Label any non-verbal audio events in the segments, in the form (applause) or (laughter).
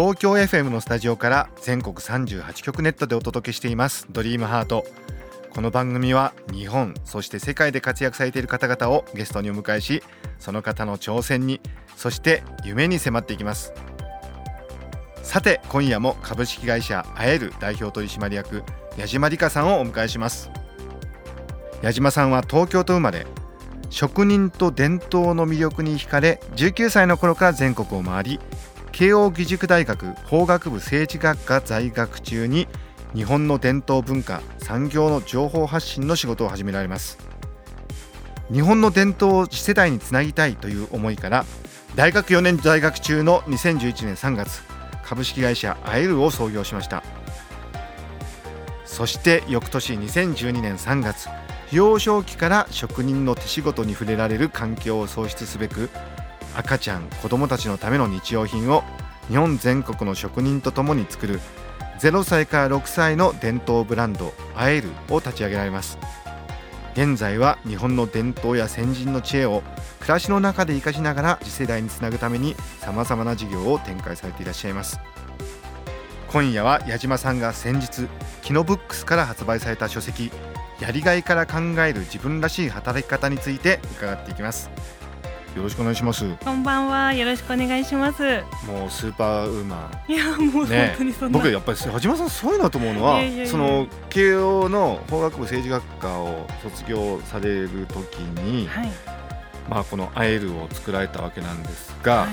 東京 FM のスタジオから全国38局ネットでお届けしています。ドリームハート。この番組は日本そして世界で活躍されている方々をゲストにお迎えしその方の挑戦にそして夢に迫っていきます。さて今夜も株式会社あえる代表取締役矢島理香さんをお迎えします。矢島さんは東京と生まれ職人と伝統の魅力に惹かれ19歳の頃から全国を回り慶應義塾大学法学部政治学科在学中に日本の伝統文化産業の情報発信の仕事を始められます。日本の伝統を次世代につなぎたいという思いから大学4年在学中の2011年3月株式会社アエルを創業しました。そして翌年2012年3月幼少期から職人の手仕事に触れられる環境を創出すべく赤ちゃん子どもたちのための日用品を日本全国の職人とともに作る0歳から6歳の伝統ブランド「アエル」を立ち上げられます。現在は日本の伝統や先人の知恵を暮らしの中で生かしながら次世代につなぐためにさまざまな事業を展開されていらっしゃいます。今夜は矢島さんが先日キノブックスから発売された書籍やりがいから考える自分らしい働き方について伺っていきます。よろしくお願いします。こんばんは。よろしくお願いします。もうスーパーウーマン。いやもう本当にそんな、僕やっぱり矢島さんそういうのと思うのはその慶応の法学部政治学科を卒業される時に、はい、まあこのアエルを作られたわけなんですが、はい、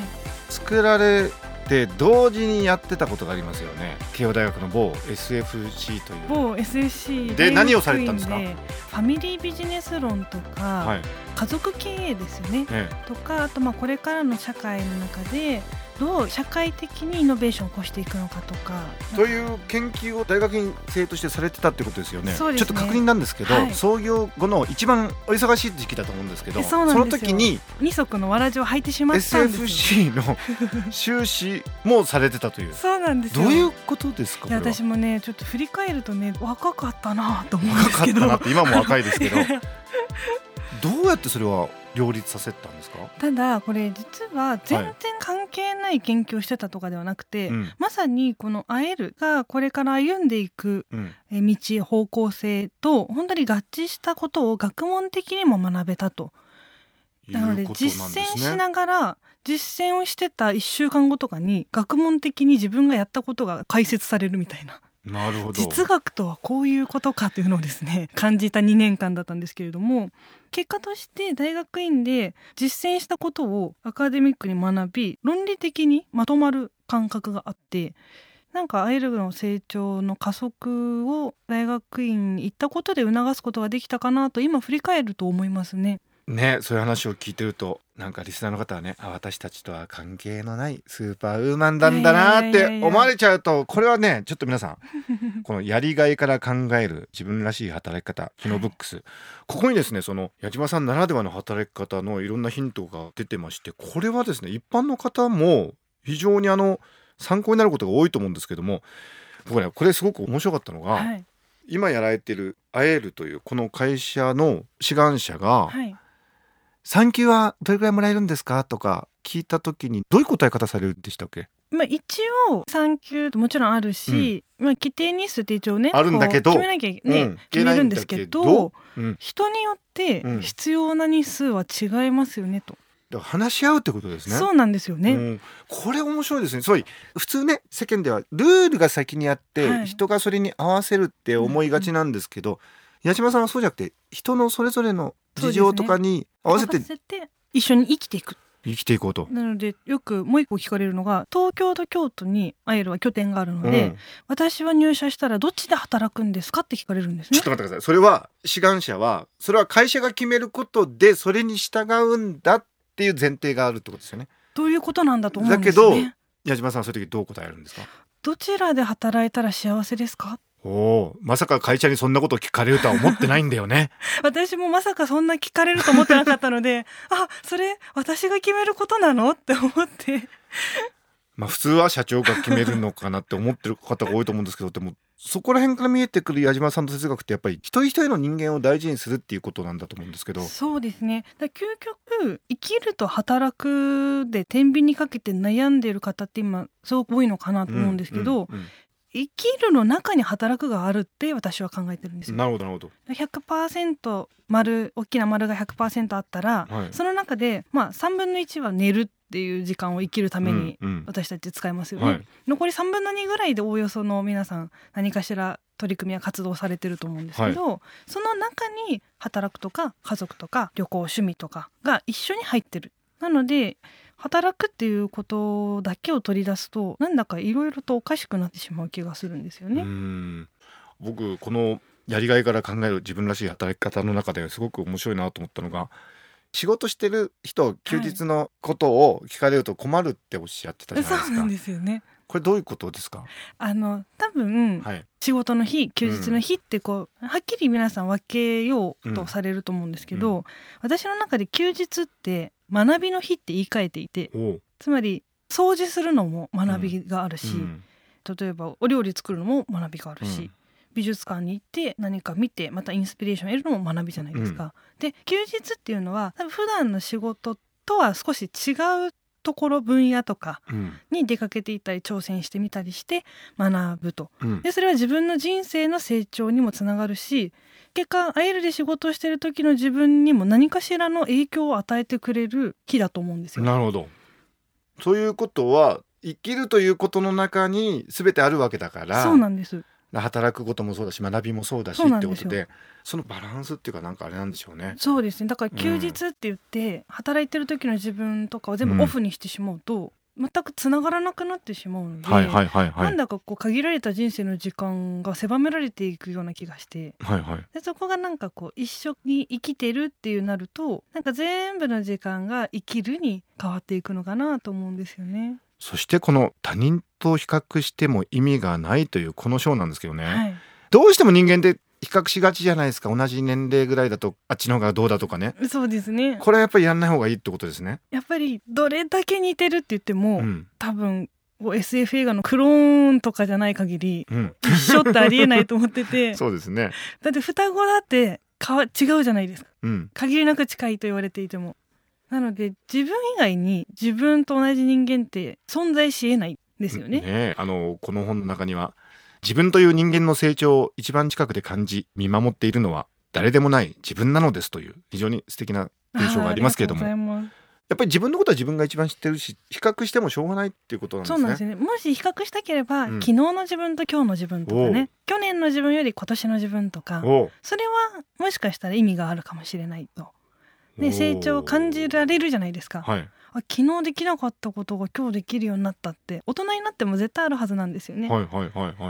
作られで同時にやってたことがありますよね。慶応大学の某 SFC という。某 SFC で何をされてたんですか？ファミリービジネス論とか、はい、家族経営ですよね、ええ。とかあとまあこれからの社会の中でどう社会的にイノベーションを起こしていくのかとか。という研究を大学院生としてされてたってことですよね、ね、ちょっと確認なんですけど、はい、創業後の一番お忙しい時期だと思うんですけどその時に二足のわらじを履いてしまったんです。SFC の修士もされてたという。そうなんですどういうことですか私もねちょっと振り返るとね若かったなと思うんですけど。若かったなって今も若いですけど。(laughs) どうやってそれは両立させたんですか？ただこれ実は全然関係ない研究をしてたとかではなくて、はい。まさにこの「会える」がこれから歩んでいく道、方向性と本当に合致したことを学問的にも学べたと。なので実践しながら実践をしてた1週間後とかに学問的に自分がやったことが解説されるみたいな。なるほど実学とはこういうことかというのをですね (laughs) 感じた2年間だったんですけれども結果として大学院で実践したことをアカデミックに学び論理的にまとまる感覚があってなんかアイルの成長の加速を大学院に行ったことで促すことができたかなと今振り返ると思いますね。ねそういう話を聞いてるとなんかリスナーの方はねあ私たちとは関係のないスーパーウーマンなんだなって思われちゃうとこれはねちょっと皆さん (laughs) このやりがいから考える自分らしい働き方キノブックス、ここにですねその矢島さんならではの働き方のいろんなヒントが出てましてこれはですね一般の方も非常にあの参考になることが多いと思うんですけども僕ねこれすごく面白かったのが、はい、今やられてるアエールというこの会社の志願者が、はい産休はどれくらいもらえるんですか？とか聞いた時にどういう答え方されるんでしたっけ？まあ、一応産休もちろんあるし、うん、まあ、規定日数って一応ねあるんだけど。決めなきゃね、うん、決めるんですけど、うん、人によって必要な日数は違いますよねと。話し合うってことですね。そうなんですよね。うん、これ面白いですね。そう普通ね世間ではルールが先にあって、はい、人がそれに合わせるって思いがちなんですけど、矢島さんはそうじゃなくて人のそれぞれの事情とかに合わせて,、一緒に生きていく。生きていこうと。なのでよくもう一個聞かれるのが東京と京都にアイルは拠点があるので、うん、私は入社したらどっちで働くんですかって聞かれるんです。ねちょっと待ってください。それは志願者はそれは会社が決めることでそれに従うんだっていう前提があるってことですよね。どういうことなんだと思うんです、ね、だけど矢島さんはそういう時どう答えるんですか？どちらで働いたら幸せですか？おおまさか会社にそんなこと聞かれるとは思ってないんだよね。(laughs) 私もまさかそんな聞かれると思ってなかったのであそれ私が決めることなの？って思って。(laughs) まあ普通は社長が決めるのかなって思ってる方が多いと思うんですけどでもそこら辺から見えてくる矢島さんの哲学ってやっぱり一人一人の人間を大事にするっていうことなんだと思うんですけど。そうですね。だ究極生きると働くで天秤にかけて悩んでいる方って今すごく多いのかなと思うんですけど、うんうんうん生きるの中に働くがあるって私は考えてるんですよ。なるほどなるほど。100%丸大きな丸が100%あったら、はい、その中でまあ3分の1は寝るっていう時間を生きるために私たち使いますよね。うんうんはい、残り3分の2ぐらいでおおよその皆さん何かしら取り組みや活動されてると思うんですけど、はい、その中に働くとか家族とか旅行趣味とかが一緒に入ってる。なので働くっていうことだけを取り出すとなんだかいろいろとおかしくなってしまう気がするんですよね。僕このやりがいから考える自分らしい働き方の中ですごく面白いなと思ったのが仕事してる人休日のことを聞かれると困るっておっしゃってたじゃないですか。そうなんですよね。これどういうことですか？あの多分、はい、仕事の日休日の日ってこう、うん、はっきり皆さん分けようとされると思うんですけど、うん、私の中で休日って学びの日って言い換えていてつまり掃除するのも学びがあるし、うん、例えばお料理作るのも学びがあるし、美術館に行って何か見てまたインスピレーションを得るのも学びじゃないですか。で休日っていうのは多分普段の仕事とは少し違うところ分野とかに出かけていったり挑戦してみたりして学ぶと、うん、でそれは自分の人生の成長にもつながるし結果アイルで仕事をしてる時の自分にも何かしらの影響を与えてくれる日だと思うんですよ。なるほど。そういうことは生きるということの中に全てあるわけだから。そうなんです働くこともそうだし学びもそうだしってことでそのバランスっていうかなんかあれなんでしょうね。そうですね。だから休日って言って、うん、働いてる時の自分とかを全部オフにしてしまうと、うん、全くつながらなくなってしまうので、はいはいはいはい、なんだかこう限られた人生の時間が狭められていくような気がして、はいはい、でそこがなんかこう一緒に生きてるっていうなるとなんか全部の時間が生きるに変わっていくのかなと思うんですよね。そしてこの他人と比較しても意味がないというこの章なんですけどね、はい、どうしても人間って比較しがちじゃないですか。同じ年齢ぐらいだとあっちの方がどうだとかね。そうですね。これはやっぱりやんない方がいいってことですね。やっぱりどれだけ似てるって言っても、うん、多分 SF 映画のクローンとかじゃない限り、うん、一緒ってありえないと思ってて。(laughs) そうですね。だって双子だってかわ違うじゃないですか、うん、限りなく近いと言われていてもなので自分以外に自分と同じ人間って存在しえないですよね。ねあのこの本の中には自分という人間の成長を一番近くで感じ見守っているのは誰でもない自分なのですという非常に素敵な文章がありますけれども。やっぱり自分のことは自分が一番知ってるし比較してもしょうがないっていうことなんですね。そうなんですね。もし比較したければ、うん、昨日の自分と今日の自分とかね。去年の自分より今年の自分とか。それはもしかしたら意味があるかもしれないとね、成長を感じられるじゃないですか、はい、あ昨日できなかったことが今日できるようになったって。大人になっても絶対あるはずなんですよね。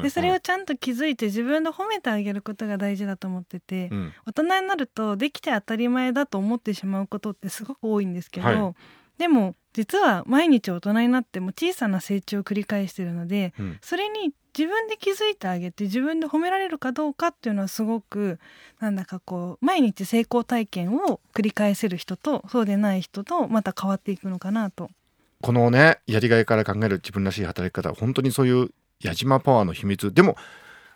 でそれをちゃんと気づいて自分で褒めてあげることが大事だと思ってて、うん、大人になるとできて当たり前だと思ってしまうことってすごく多いんですけど、はい、でも実は毎日大人になっても小さな成長を繰り返してるので、うん、それに自分で気づいてあげて自分で褒められるかどうかっていうのはすごくなんだかこう毎日成功体験を繰り返せる人とそうでない人とまた変わっていくのかなと。このねやりがいから考える自分らしい働き方本当にそういう矢島パワーの秘密。でも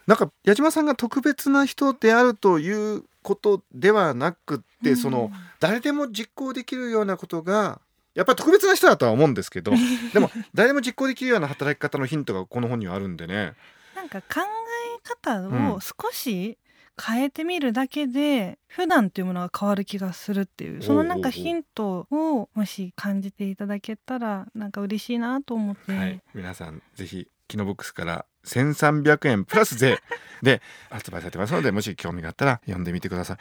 なんか矢島さんが特別な人であるということではなくって、うん、その誰でも実行できるようなことがやっぱり特別な人だとは思うんですけど (laughs) でも誰でも実行できるような働き方のヒントがこの本にはあるんでね。なんか考え方を少し変えてみるだけで、普段っていうものが変わる気がするっていうそのなんかヒントをもし感じていただけたらなんか嬉しいなと思って、はい、皆さんぜひキノボックスから1300円プラス税で発売されてますのでもし興味があったら読んでみてください。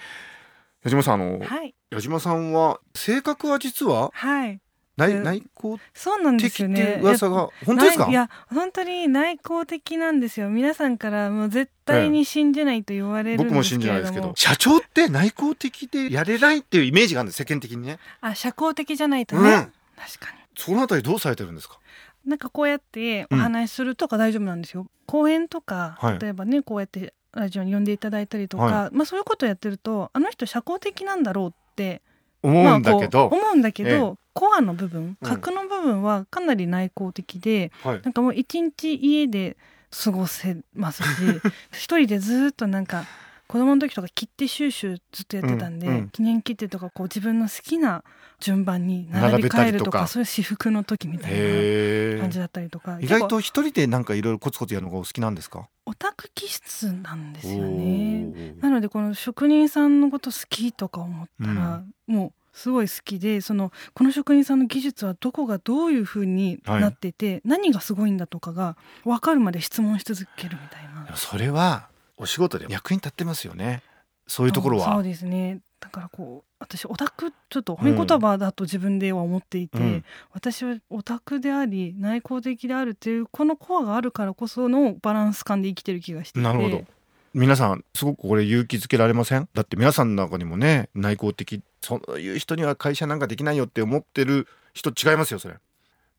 矢島さんあの、はい、矢島さんは性格は実は、はい、内内向そうなんですよね。噂が本当ですか？いや本当に内向的なんですよ。皆さんからもう絶対に信じないと言われるんですけど、僕も信じないですけど。社長って内向的でやれないっていうイメージがあるんです世間的にね。あ社交的じゃないとね、うん、確かに。そのあたりどうされてるんですか？なんかこうやってお話しするとか大丈夫なんですよ、うん、講演とか、はい、例えばねこうやってラジオに呼んでいただいたりとか、はい、まあそういうことをやってるとあの人社交的なんだろうって思うんだけど、まあ、思うんだけど、ええ、コアの部分核の部分はかなり内向的で、うん、なんかもう一日家で過ごせますし (laughs) 一人でずっとなんか子供の時とか切手収集ずっとやってたんで、うんうん、記念切手とかこう自分の好きな順番に並び替えるとかそういう私服の時みたいな感じだったりとか意外と一人でなんかいろいろコツコツやるのがお好きなんですか？オタク気質なんですよね。なのでこの職人さんのこと好きとか思ったら、うん、もうすごい好きでそのこの職人さんの技術はどこがどういうふうになってて、はい、何がすごいんだとかが分かるまで質問し続けるみたいな。それはお仕事で役に立ってますよね。そういうところは。そうですね。だからこう私オタクちょっと褒め言葉だと自分では思っていて、うん、私はオタクであり内向的であるっていうこのコアがあるからこそのバランス感で生きてる気がしてなるほど。皆さんすごくこれ勇気づけられません？だって皆さんの中にもね内向的そういう人には会社なんかできないよって思ってる人違いますよそれ。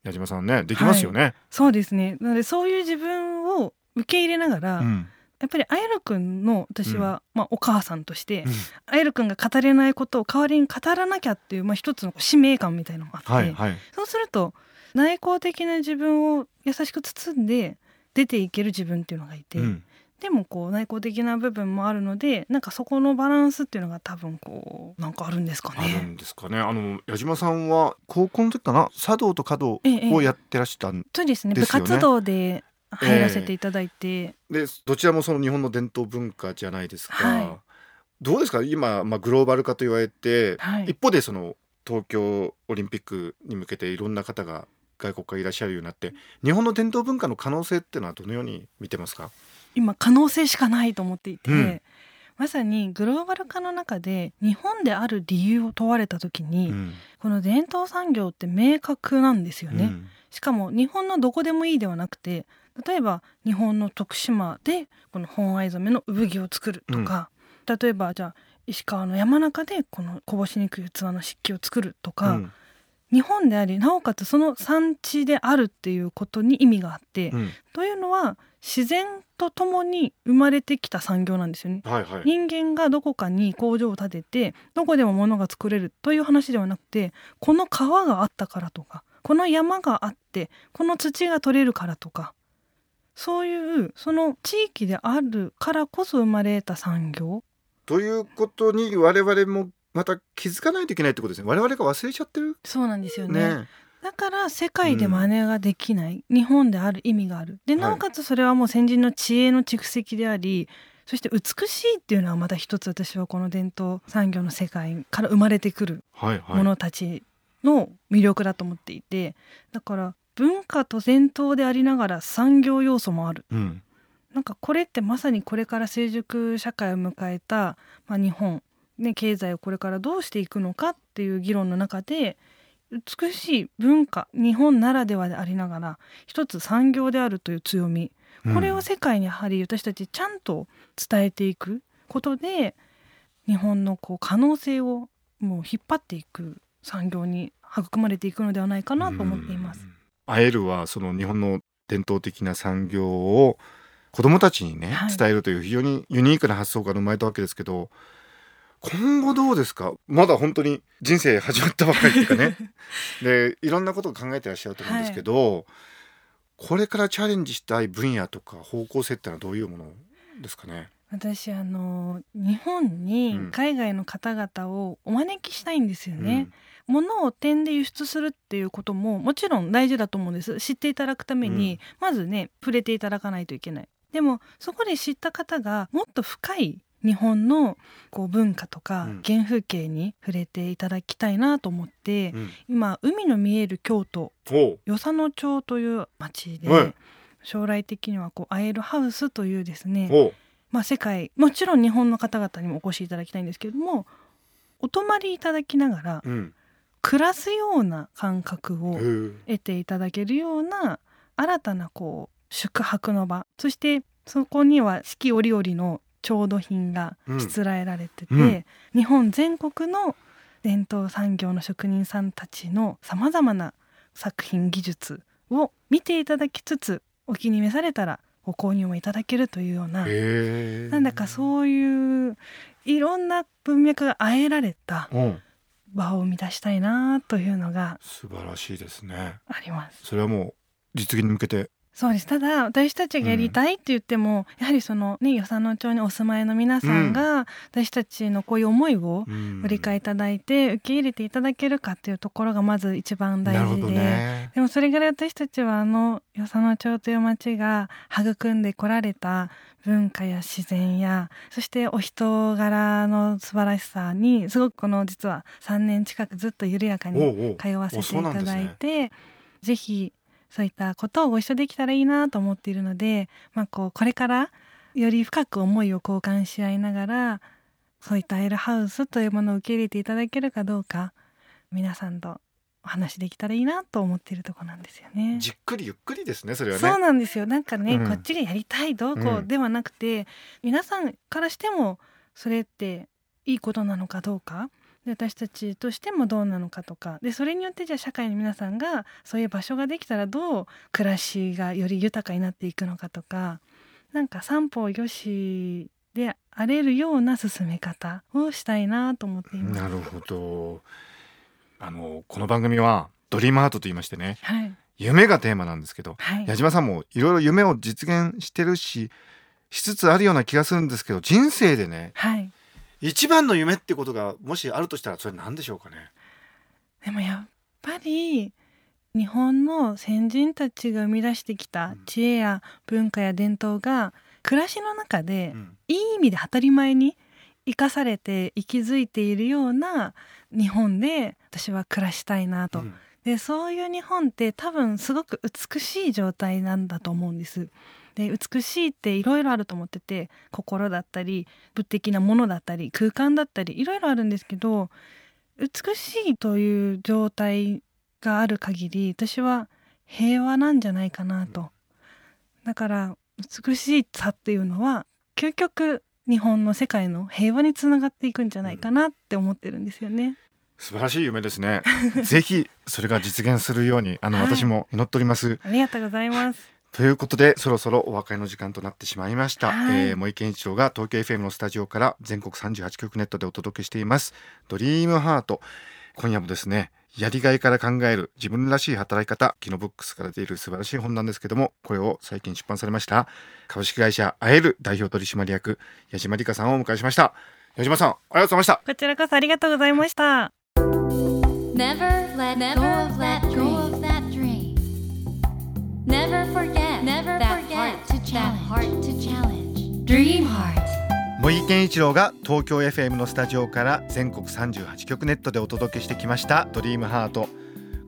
矢島さんねできますよね、はい、そうですね。なのでそういう自分を受け入れながら、うんやっぱりアイル君の私は、うん、まあ、お母さんとして、うん、アイル君が語れないことを代わりに語らなきゃっていう、まあ、一つの使命感みたいなのがあって、はいはい、そうすると内向的な自分を優しく包んで出ていける自分っていうのがいて、うん、でもこう内向的な部分もあるのでなんかそこのバランスっていうのが多分こうなんかあるんですかね。あるんですかね。あの矢島さんは高校の時かな？茶道と華道をやってらしたんですよね。そうですね。部活動で入らせていただいて、えー、でどちらもその日本の伝統文化じゃないですか、はい、どうですか？今、まあ、グローバル化と言われて、はい、一方でその東京オリンピックに向けていろんな方が外国からいらっしゃるようになって日本の伝統文化の可能性っていうのはどのように見てますか？今可能性しかないと思っていて、うん、まさにグローバル化の中で日本である理由を問われた時に、うん、この伝統産業って明確なんですよね。うん、しかも日本のどこでもいいではなくて例えば日本の徳島でこの本藍染めの産着を作るとか、うん、例えばじゃあ石川の山中でこのこぼしにくい器の漆器を作るとか、うん、日本でありなおかつその産地であるっていうことに意味があって、うん、というのは自然とともに生まれてきた産業なんですよね、はいはい、人間がどこかに工場を建ててどこでも物が作れるという話ではなくてこの川があったからとかこの山があってこの土が取れるからとかそういうその地域であるからこそ生まれた産業。ということに我々もまた気づかないといけないってことですね。我々が忘れちゃってる？そうなんですよね、ね、だから世界で真似ができない、うん、日本である意味がある。でなおかつそれはもう先人の知恵の蓄積であり、そして美しいっていうのはまた一つ私はこの伝統産業の世界から生まれてくるものたちの魅力だと思っていて。だから文化と伝統でありながら産業要素もある、うん、なんかこれってまさにこれから成熟社会を迎えた、まあ、日本、ね、経済をこれからどうしていくのかっていう議論の中で美しい文化日本ならではでありながら一つ産業であるという強み。これを世界にやはり私たちちゃんと伝えていくことで日本のこう可能性をもう引っ張っていく産業に育まれていくのではないかなと思っています。アエルはその日本の伝統的な産業を子どもたちにね、伝えるという非常にユニークな発想から生まれたわけですけど今後どうですか？まだ本当に人生始まったばかりっていうかね。(laughs) でいろんなことを考えてらっしゃると思うんですけど、はい、これからチャレンジしたい分野とか方向性ってのはどういうものですかね？私あの日本に海外の方々をお招きしたいんですよね。うん物を点で輸出するっていうことももちろん大事だと思うんです。知っていただくために、まずね触れていただかないといけない。でもそこで知った方がもっと深い日本のこう文化とか原風景に触れていただきたいなと思って、うん、今海の見える京都与謝野町という町で、将来的にはこうアエルハウスというですね、まあ、世界もちろん日本の方々にもお越しいただきたいんですけれどもお泊まりいただきながら、うん、暮らすような感覚を得ていただけるような新たなこう宿泊の場。そしてそこには四季折々の調度品がしつらえられてて、うん、日本全国の伝統産業の職人さんたちのさまざまな作品技術を見ていただきつつお気に召されたらご購入もいただけるというようななんだかそういういろんな文脈があえられた場を生み出したいなというのが素晴らしいですね。あります。それはもう実現に向けてそうです。ただ私たちがやりたいって言っても、うん、やはりそのね与謝野町にお住まいの皆さんが、私たちのこういう思いをご理解いただいて受け入れていただけるかっていうところがまず一番大事で、ね、でもそれぐらい私たちはあの与謝野町という町が育んでこられた文化や自然やそしてお人柄の素晴らしさにすごくこの実は3年近くずっと緩やかに通わせていただいて、ね、ぜひそういったことをご一緒できたらいいなと思っているので、まあ、こうこれからより深く思いを交換し合いながらそういったエルハウスというものを受け入れていただけるかどうか皆さんとお話できたらいいなと思っているとこなんですよね。じっくりゆっくりですねそれはね。そうなんですよ。なんかね、うん、こっちがやりたいどうこうではなくて、うん、皆さんからしてもそれっていいことなのかどうかで私たちとしてもどうなのかとか。でそれによってじゃあ社会の皆さんがそういう場所ができたらどう暮らしがより豊かになっていくのかとか。なんか三方よしであれるような進め方をしたいなと思っています。なるほど。あのこの番組はドリームアートと言いましてね、はい、夢がテーマなんですけど、はい、矢島さんもいろいろ夢を実現してるししつつあるような気がするんですけど人生でね、はい、一番の夢ってことがもしあるとしたらそれ何でしょうかね？でもやっぱり日本の先人たちが生み出してきた知恵や文化や伝統が暮らしの中でいい意味で当たり前に生かされて息づいているような日本で私は暮らしたいなと、うん、でそういう日本って多分すごく美しい状態なんだと思うんです。で美しいっていろいろあると思ってて心だったり物的なものだったり空間だったりいろいろあるんですけど美しいという状態がある限り私は平和なんじゃないかなとだから美しさっていうのは究極日本の世界の平和につながっていくんじゃないかなって思ってるんですよね。素晴らしい夢ですね。ぜひそれが実現するようにあの、はい、私も祈っております。ありがとうございます。ということでそろそろお別れの時間となってしまいました、はい、えー、森健一郎が東京 FM のスタジオから全国38局ネットでお届けしています。ドリームハート。今夜もですねやりがいから考える自分らしい働き方キノブックスから出る素晴らしい本なんですけどもこれを最近出版されました株式会社あえる代表取締役矢島理香さんをお迎えしました。矢島さんありがとうございました。こちらこそありがとうございました。Never let go of that dream. Never forget Never forget to challenge. heart to challenge. Dream Heart. 茂木健一郎が東京 FM のスタジオから全国38局ネットでお届けしてきました「ドリームハート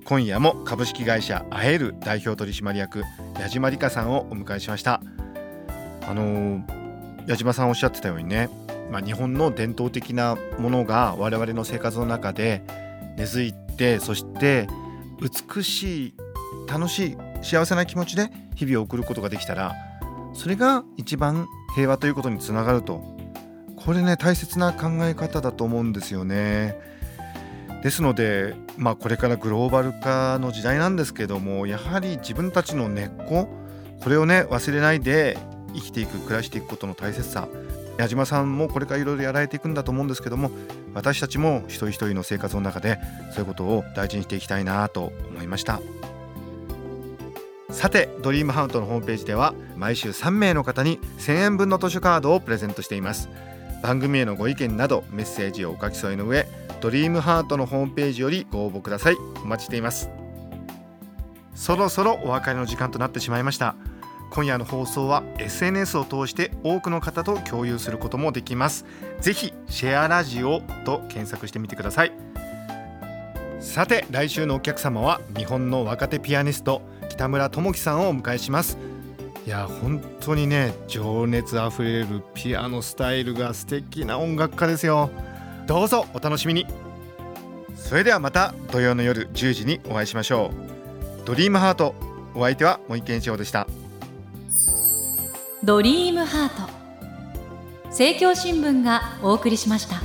今夜も株式会社あえる代表取締役矢島理香さんをお迎えしました。あのー、矢島さんおっしゃってたようにね、まあ、日本の伝統的なものが我々の生活の中で根付いてそして美しい楽しい幸せな気持ちで日々を送ることができたらそれが一番平和ということにつながるとこれね大切な考え方だと思うんですよね。ですので、まあ、これからグローバル化の時代なんですけどもやはり自分たちの根っここれをね忘れないで生きていく暮らしていくことの大切さ矢島さんもこれからいろいろやられていくんだと思うんですけども私たちも一人一人の生活の中でそういうことを大事にしていきたいなと思いました。さてドリームハウトのホームページでは毎週3名の方に1000円分の図書カードをプレゼントしています。番組へのご意見などメッセージをお書き添えの上ドリームハートのホームページよりご応募ください。お待ちしています。そろそろお別れの時間となってしまいました。今夜の放送は SNS を通して多くの方と共有することもできます。ぜひシェアラジオと検索してみてください。さて来週のお客様は日本の若手ピアニスト北村智樹さんをお迎えします。いや本当にね情熱あふれるピアノスタイルが素敵な音楽家ですよ。どうぞお楽しみに。それではまた土曜の夜10時にお会いしましょう。ドリームハートお相手は森健一郎でした。ドリームハート。政教新聞がお送りしました。